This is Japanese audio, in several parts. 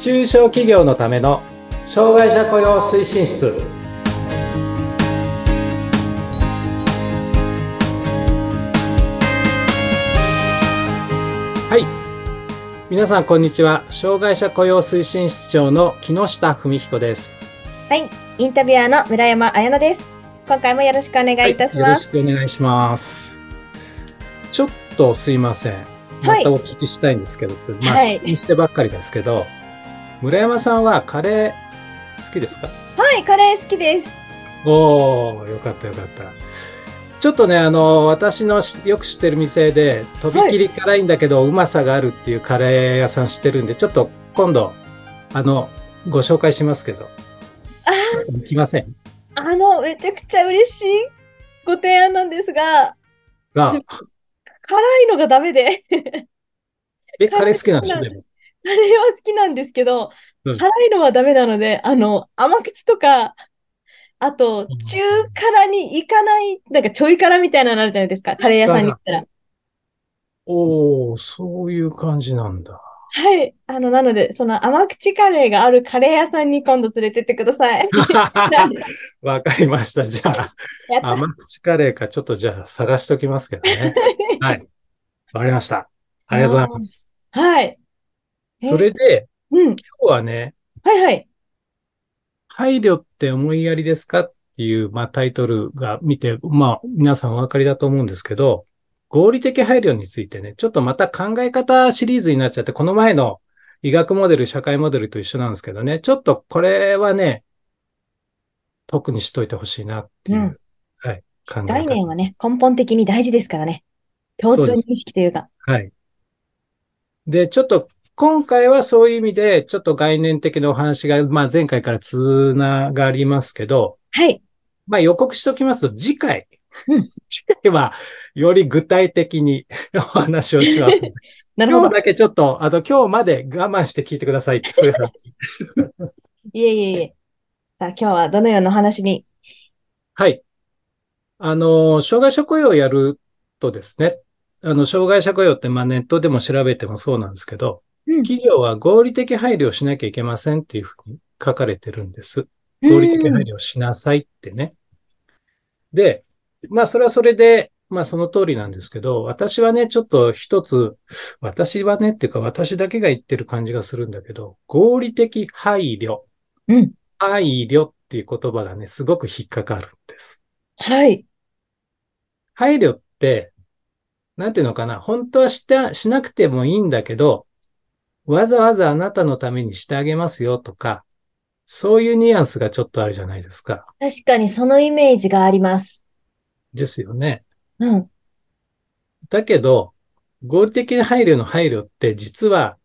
中小企業のための障害者雇用推進室。はい。皆さんこんにちは。障害者雇用推進室長の木下文彦です。はい。インタビュアーの村山彩乃です。今回もよろしくお願いいたします、はい、よろしくお願いしますちょっとすいません。またお聞きしたいんですけど、はい、まあ、質問してばっかりですけど、村山さんはカレー好きですか？はい、カレー好きです。おー、よかったよかった。ちょっとね、あの、私のよく知ってる店で、とびきり辛いんだけど、うまさがあるっていうカレー屋さん知ってるんで、ちょっと今度、あの、ご紹介しますけど。あ行きません？あの、めちゃくちゃ嬉しいご提案なんですが、が、辛いのがダメでえ、カレー好きなんですよ、でも。カレーは好きなんですけど、辛いのはダメなので、あの、甘口とか、あと、中辛に行かない、なんかちょい辛みたいなのあるじゃないですか、カレー屋さんに行ったら。おおそういう感じなんだ。はい。あの、なので、その甘口カレーがあるカレー屋さんに今度連れてってください。わかりました。じゃあ、甘口カレーかちょっとじゃあ探しときますけどね。はい。わかりました。ありがとうございます。はい。それで、うん、今日はね、はいはい。配慮って思いやりですかっていう、まあタイトルが見て、まあ皆さんお分かりだと思うんですけど、合理的配慮についてね、ちょっとまた考え方シリーズになっちゃって、この前の医学モデル、社会モデルと一緒なんですけどね、ちょっとこれはね、特にしといてほしいなっていう、うん、はい、考え概念はね、根本的に大事ですからね。共通認識というか。はい。で、ちょっと今回はそういう意味で、ちょっと概念的なお話が、まあ前回からつながりますけど、はい。まあ予告しておきますと、次回、次回はより具体的に お話をします。なるほど。今日だけちょっと、あの、今日まで我慢して聞いてくださいって、そういう話。いえいえいえ。さあ、今日はどのようなお話に？はい。あの、障害者雇用をやるとですね、あの、障害者雇用って、まあネットでも調べてもそうなんですけど、企業は合理的配慮をしなきゃいけませんっていうふうに書かれてるんです。合理的配慮をしなさいってね。で、まあそれはそれで、まあその通りなんですけど、私はね、ちょっと一つ、私はねっていうか私だけが言ってる感じがするんだけど、合理的配慮。うん。配慮っていう言葉がね、すごく引っかかるんです。はい。配慮って、なんていうのかな、本当はした、しなくてもいいんだけど、わざわざあなたのためにしてあげますよとか、そういうニュアンスがちょっとあるじゃないですか。確かにそのイメージがあります。ですよね。うん。だけど、合理的な配慮の配慮って実は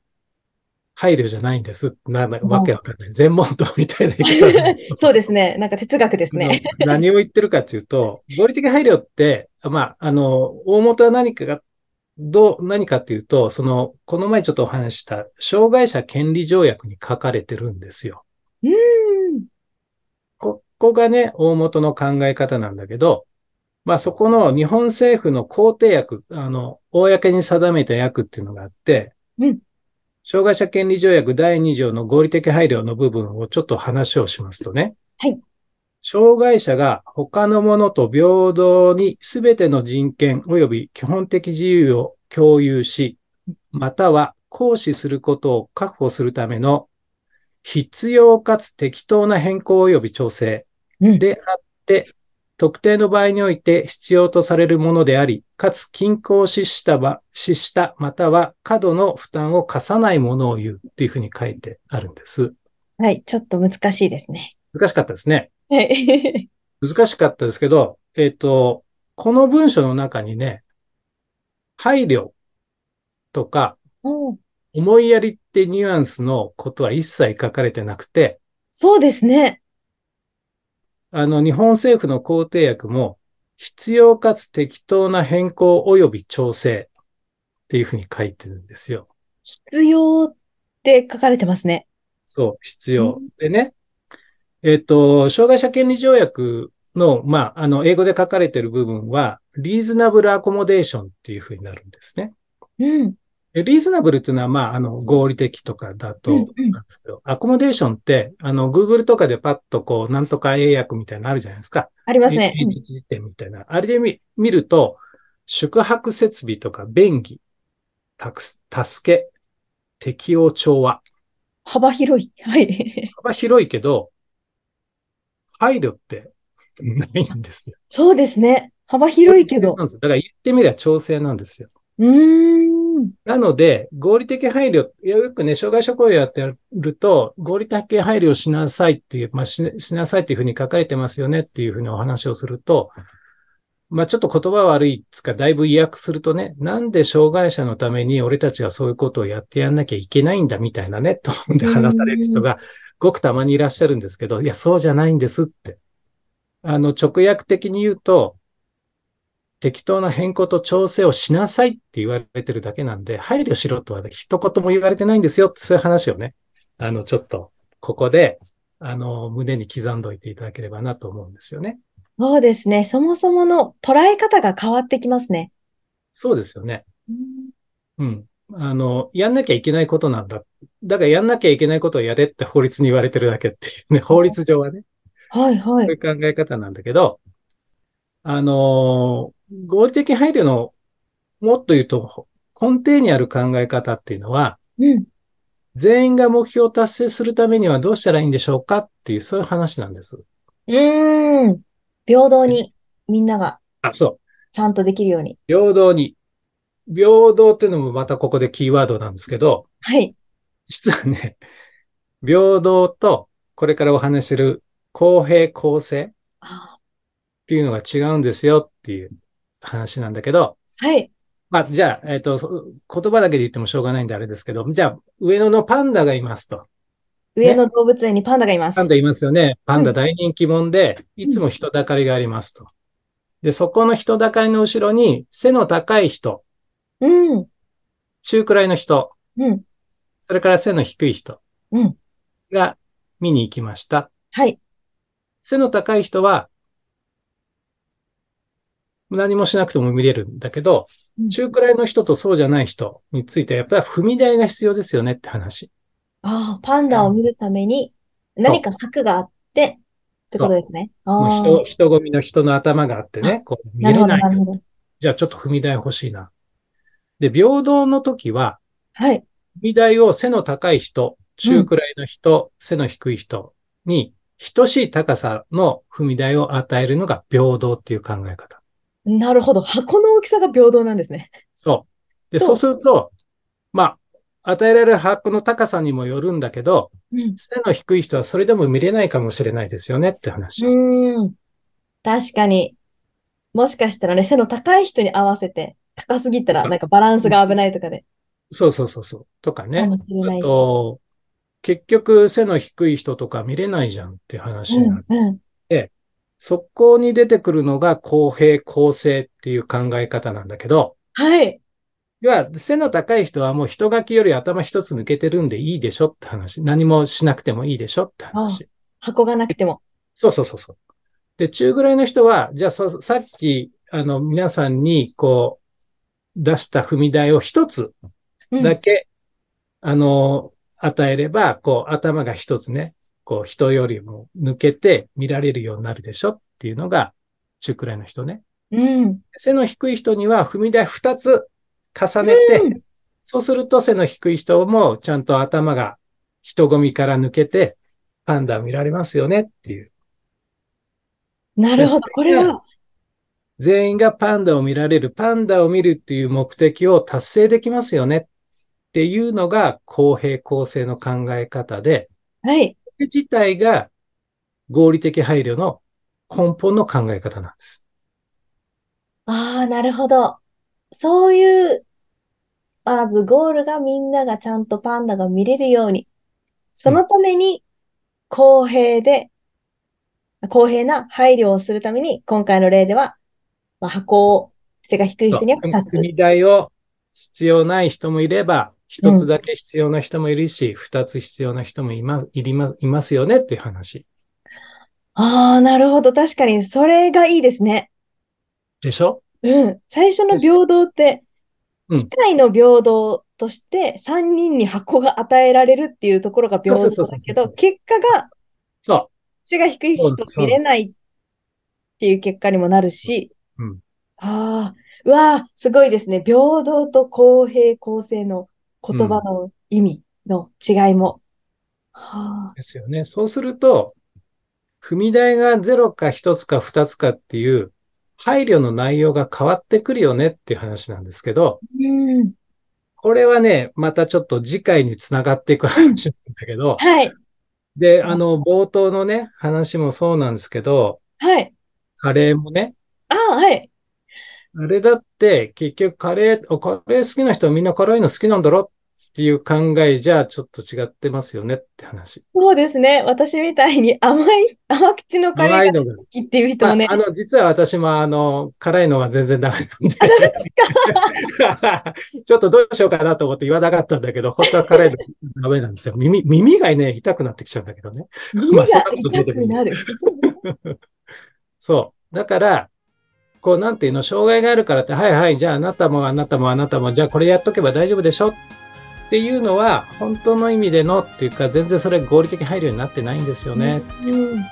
配慮じゃないんです。な、なわけわかんない。全問答みたいな言い方。そうですね。なんか哲学ですね。何を言ってるかというと、合理的配慮って、まあ、あの、大元は何かどう、何かっていうと、その、この前ちょっとお話した、障害者権利条約に書かれてるんですよ。うん。ここがね、大元の考え方なんだけど、まあそこの日本政府の肯定役、あの、公に定めた役っていうのがあって、うん。障害者権利条約第2条の合理的配慮の部分をちょっと話をしますとね。はい。障害者が他の者と平等に全ての人権及び基本的自由を共有し、または行使することを確保するための必要かつ適当な変更及び調整であって、うん、特定の場合において必要とされるものであり、かつ均衡ししたば、しした、または過度の負担を課さないものを言うっていうふうに書いてあるんです。はい、ちょっと難しいですね。難しかったですね。難しかったですけど、えっ、ー、と、この文章の中にね、配慮とか、思いやりってニュアンスのことは一切書かれてなくて、そうですね。あの、日本政府の肯定訳も、必要かつ適当な変更及び調整っていうふうに書いてるんですよ。必要って書かれてますね。そう、必要。でね、えっ、ー、と、障害者権利条約の、まあ、あの、英語で書かれている部分は、リーズナブルアコモデーションっていうふうになるんですね。うん。リーズナブルっていうのは、まあ、あの、合理的とかだと、うんうんなんですけど、アコモデーションって、あの、Google とかでパッとこう、なんとか英訳みたいなのあるじゃないですか。ありますね。英日辞典みたいな。あれで見見ると、宿泊設備とか便宜、たくす助け、適応調和。幅広い。はい。幅広いけど、配慮ってないんですよ。そうですね。幅広いけど調整なん。ですよだから言ってみれば調整なんですよ。うーん。なので、合理的配慮、よくね、障害者雇用やってると、合理的配慮をしなさいっていう、まあし、しなさいっていうふうに書かれてますよねっていうふうにお話をすると、まあ、ちょっと言葉悪いっつか、だいぶ意訳するとね、なんで障害者のために俺たちがそういうことをやってやんなきゃいけないんだみたいなね、とで話される人がごくたまにいらっしゃるんですけど、いや、そうじゃないんですって。あの、直訳的に言うと、適当な変更と調整をしなさいって言われてるだけなんで、配慮しろとは一言も言われてないんですよって、そういう話をね、あの、ちょっと、ここで、あの、胸に刻んどいていただければなと思うんですよね。そうですね。そもそもの捉え方が変わってきますね。そうですよね。うん。あの、やんなきゃいけないことなんだ。だからやんなきゃいけないことをやれって法律に言われてるだけっていうね、法律上はね、はいはい。そういう考え方なんだけど、あの、合理的配慮の、もっと言うと、根底にある考え方っていうのは、うん。全員が目標を達成するためにはどうしたらいいんでしょうかっていう、そういう話なんです。うーん。平等にみんながあ、そう。ちゃんとできるように。平等に。平等っていうのもまたここでキーワードなんですけど、はい。実はね、平等と、これからお話しする公平公正っあていうのが違うんですよっていう話なんだけど、はい。まあ、じゃあ、えっ、と、そ言葉だけで言ってもしょうがないんであれですけど、じゃあ、上野のパンダがいますと。上野動物園にパンダがいます。パンダいますよね。パンダは大人気者で、いつも人だかりがありますと。で、そこの人だかりの後ろに背の高い人、うん。中くらいの人、うん。それから背の低い人うん。が見に行きました。はい。背の高い人は、何もしなくても見れるんだけど、うん中くらいの人とそうじゃない人については、やっぱり踏み台が必要ですよねって話。ああ、パンダを見るために何か策があってってことですね。あもうあ。人、人混みの人の頭があってね、こう見れない。じゃあちょっと踏み台欲しいな。で、平等の時は、はい。踏み台を背の高い人、中くらいの人、背の低い人に、等しい高さの踏み台を与えるのが平等っていう考え方。なるほど。箱の大きさが平等なんですね。そう。で、そうすると、まあ、与えられる箱の高さにもよるんだけど、うん。背の低い人はそれでも見れないかもしれないですよねって話。うーん。確かに。もしかしたらね、背の高い人に合わせて、高すぎたらなんかバランスが危ないとかで、そうそうそうそう。とかかね。あもしれないし。と、結局背の低い人とか見れないじゃんって話になる。うん、うん。そこに出てくるのが公平公正っていう考え方なんだけど、はい。要は背の高い人はもう人書きより頭一つ抜けてるんでいいでしょって話。何もしなくてもいいでしょって話。箱がなくても。そうそうそうそう。で、中ぐらいの人は、じゃあそさっき、あの、皆さんにこう、出した踏み台を一つうんだけ、あの、与えれば、こう、頭が一つね、こう、人よりも抜けて見られるようになるでしょっていうのが、中くらいの人ね。うん。背の低い人には踏み台二つ重ねて、うんそうすると背の低い人もちゃんと頭が人混みから抜けて、パンダを見られますよねっていう。なるほど。これは、全員がパンダを見られる、パンダを見るっていう目的を達成できますよねっていうのが公平公正の考え方で、はい。これ自体が合理的配慮の根本の考え方なんです。ああ、なるほど。そういう、まずゴールがみんながちゃんとパンダが見れるように、そのために公平で、公平な配慮をするために、今回の例では、まあ、箱を背が低い人には2つ踏。み台を必要ない人もいれば、一つだけ必要な人もいるし、二、つ必要な人もいます、いります、いますよねっていう話。ああ、なるほど。確かに、それがいいですね。でしょ？うん。最初の平等って、うん機械の平等として3人に箱が与えられるっていうところが平等だけど、結果がそ背が低い人見れないっていう結果にもなるし、う。うん。ああ、うわあ、すごいですね。平等と公平、公正の言葉の意味の違いも。はあ、ですよね。そうすると、踏み台が0か1つか2つかっていう配慮の内容が変わってくるよねっていう話なんですけど、うん。これはね、またちょっと次回につながっていく話なんだけど、はい、で、あの、冒頭のね、話もそうなんですけど、はい。カレーもね、ああ、はい。あれだって結局カレー、あカレー好きな人はみんな辛いの好きなんだろっていう考えじゃちょっと違ってますよねって話。そうですね。私みたいに甘い、甘口のカレーが好きっていう人もね。ああの、実は私もあの、辛いのが全然ダメなんで。ちょっとどうしようかなと思って言わなかったんだけど、本当は辛いのダメなんですよ。耳、耳がね、痛くなってきちゃうんだけどね。耳がまあそんなことどうでもいい痛くなる。そう。だから、こう、なんていうの、障害があるからって、はいはい、じゃああなたもあなたもあなたも、じゃあこれやっとけば大丈夫でしょっていうのは、本当の意味でのっていうか、全然それ合理的配慮になってないんですよね。うん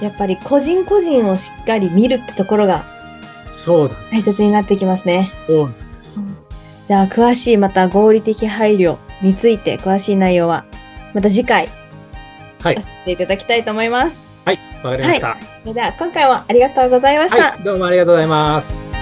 やっぱり個人個人をしっかり見るってところがそうだ。大切になってきますね。そうなんです。じゃあ、詳しいまた合理的配慮について詳しい内容はまた次回はい教えていただきたいと思います。はい、わかりました。それでは今回もありがとうございました。はい、どうもありがとうございます。